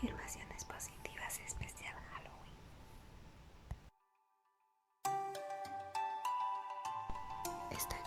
Afirmaciones positivas especial Halloween. Estoy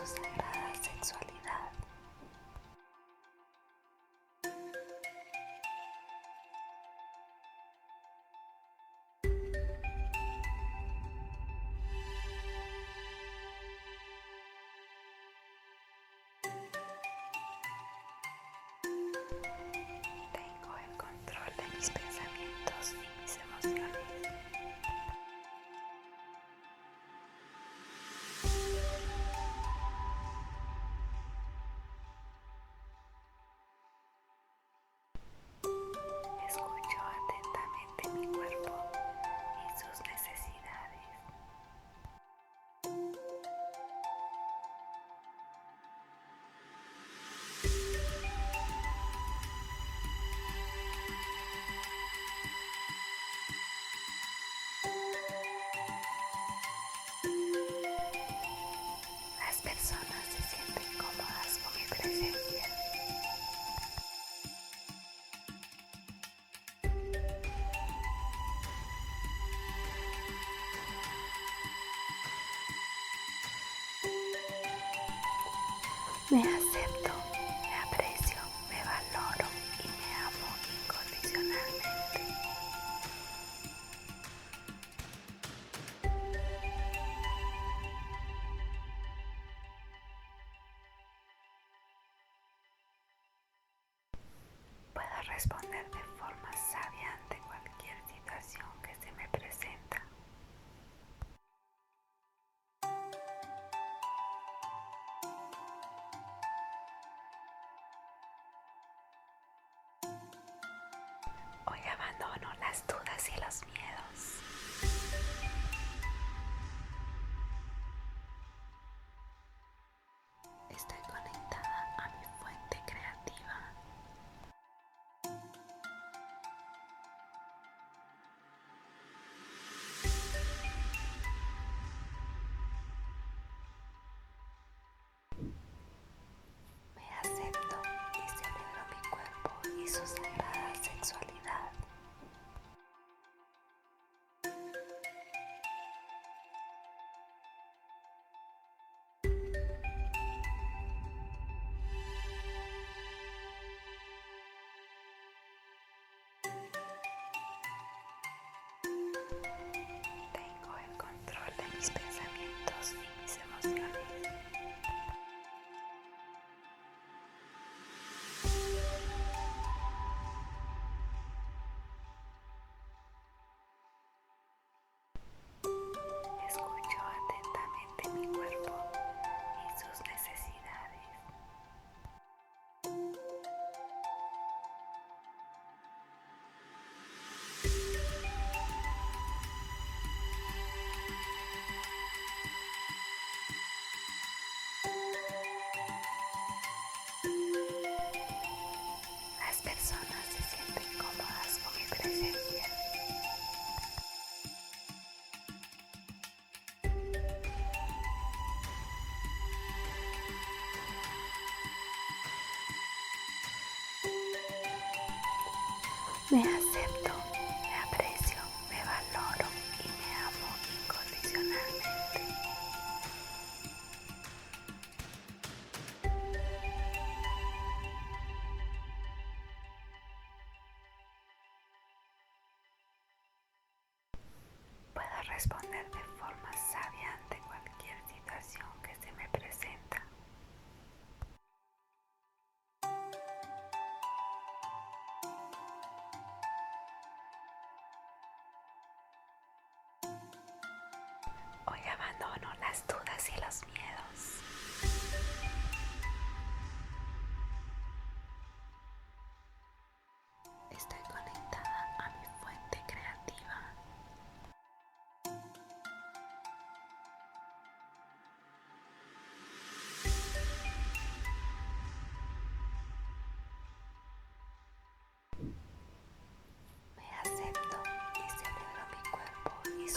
Jesus.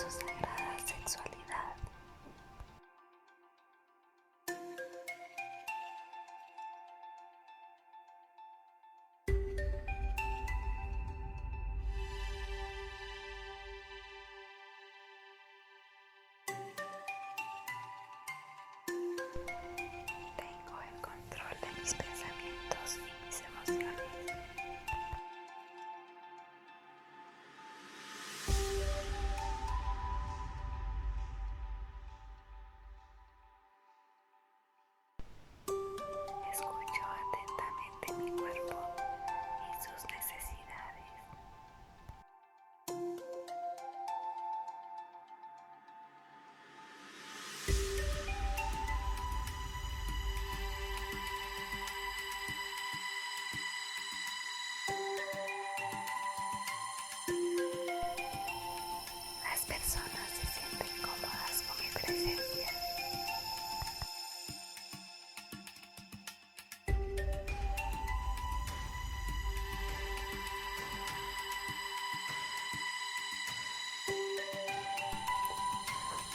Cuerpo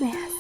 Yes.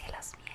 hacia las mías.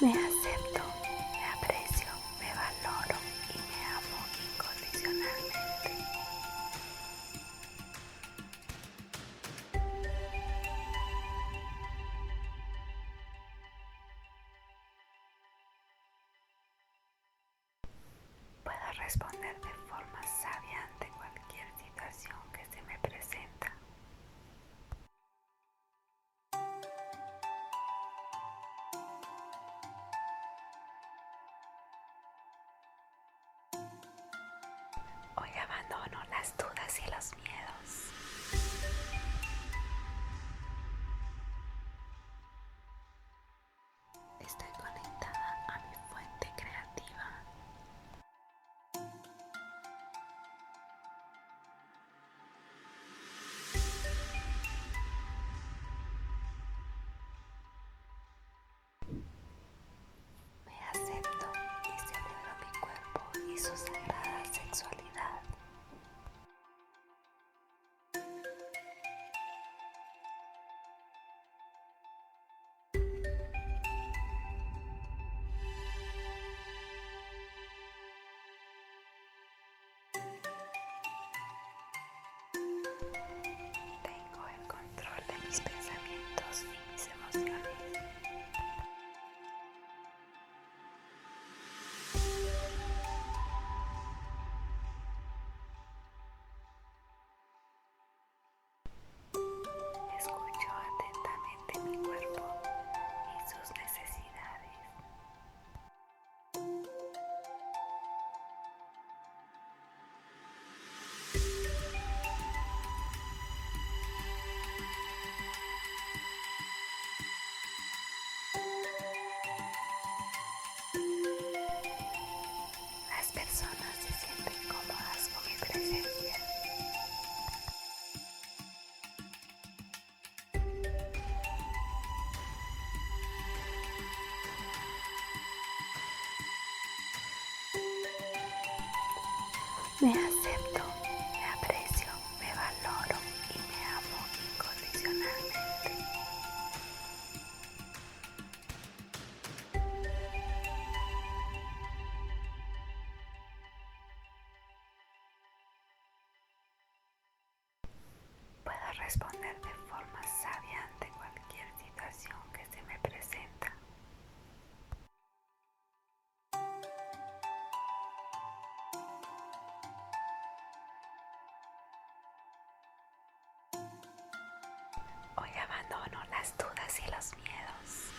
massive las dudas y los miedos.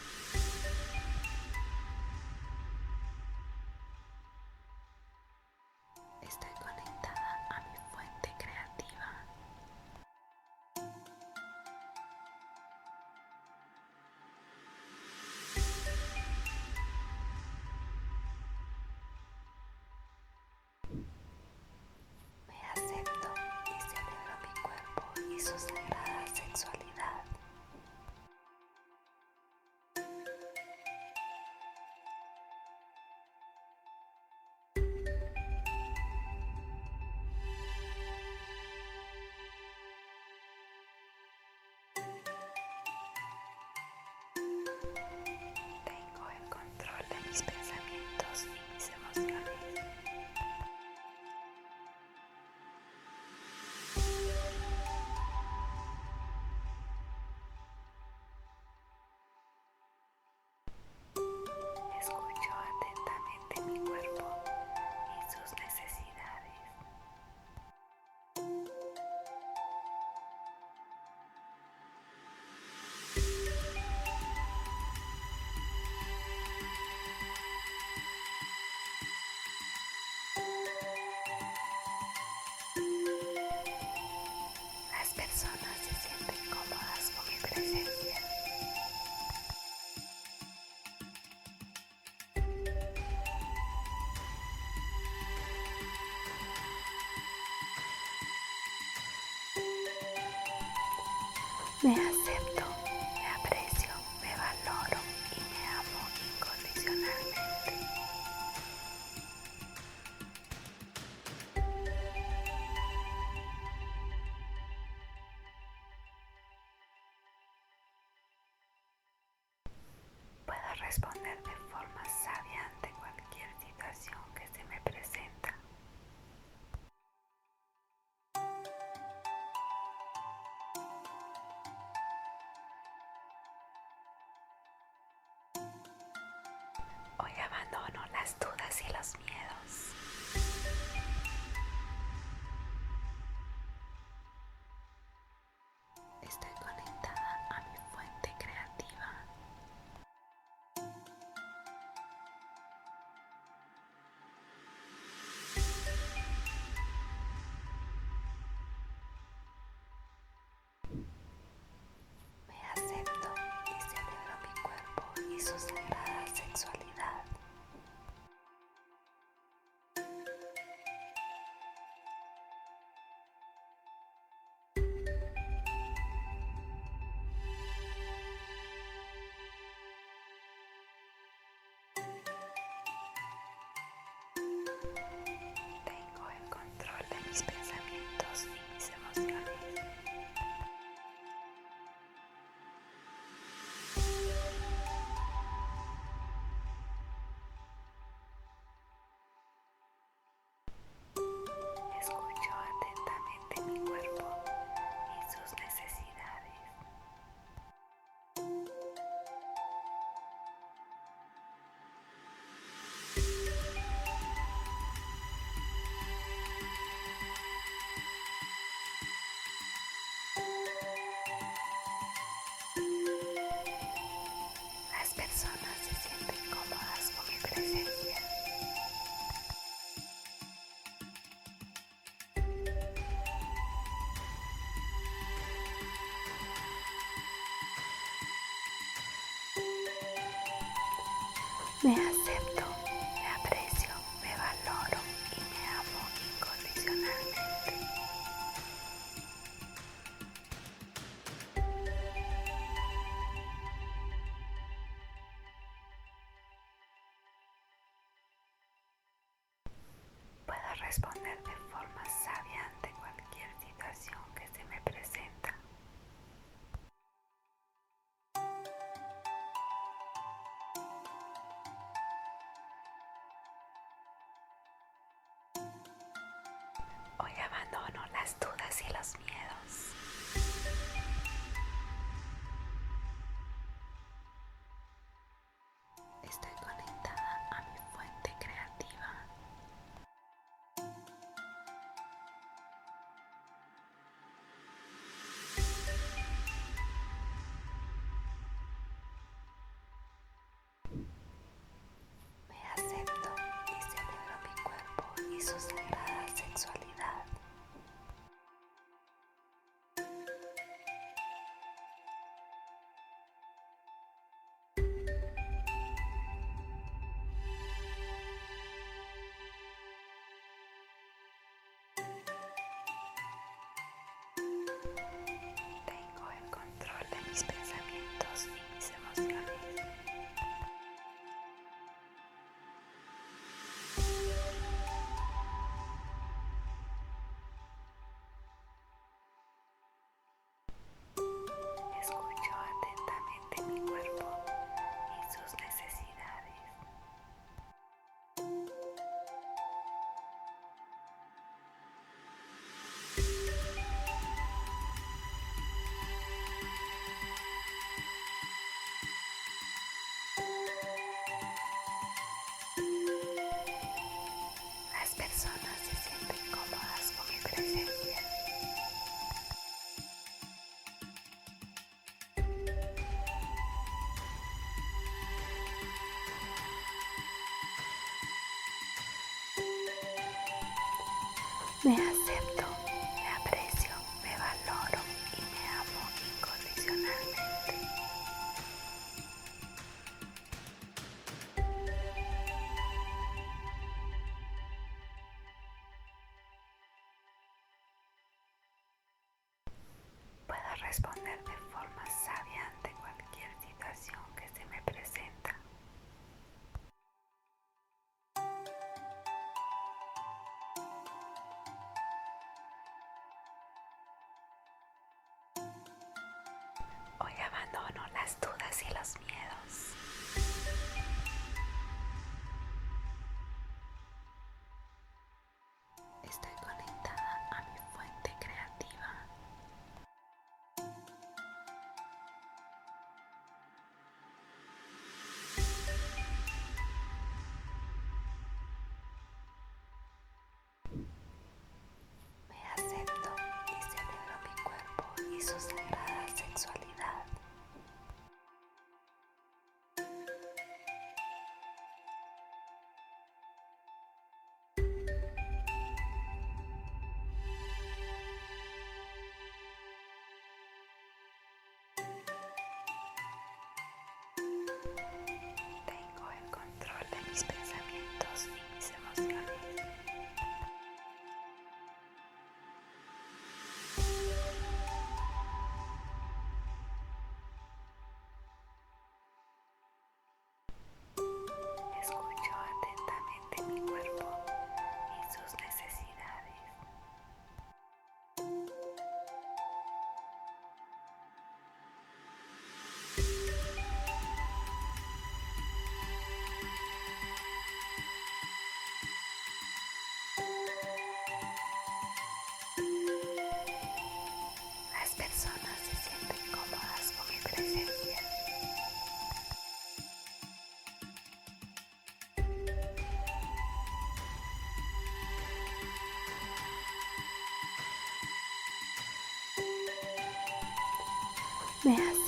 내 아셉도 las dudas Man.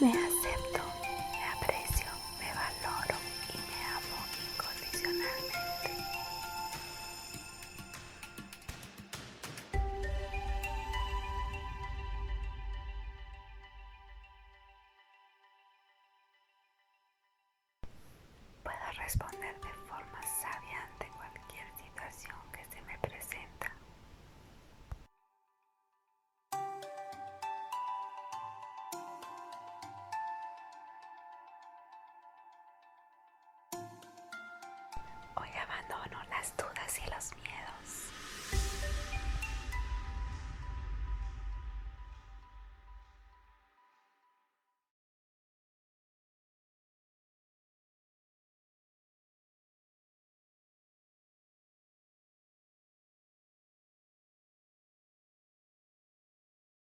Man.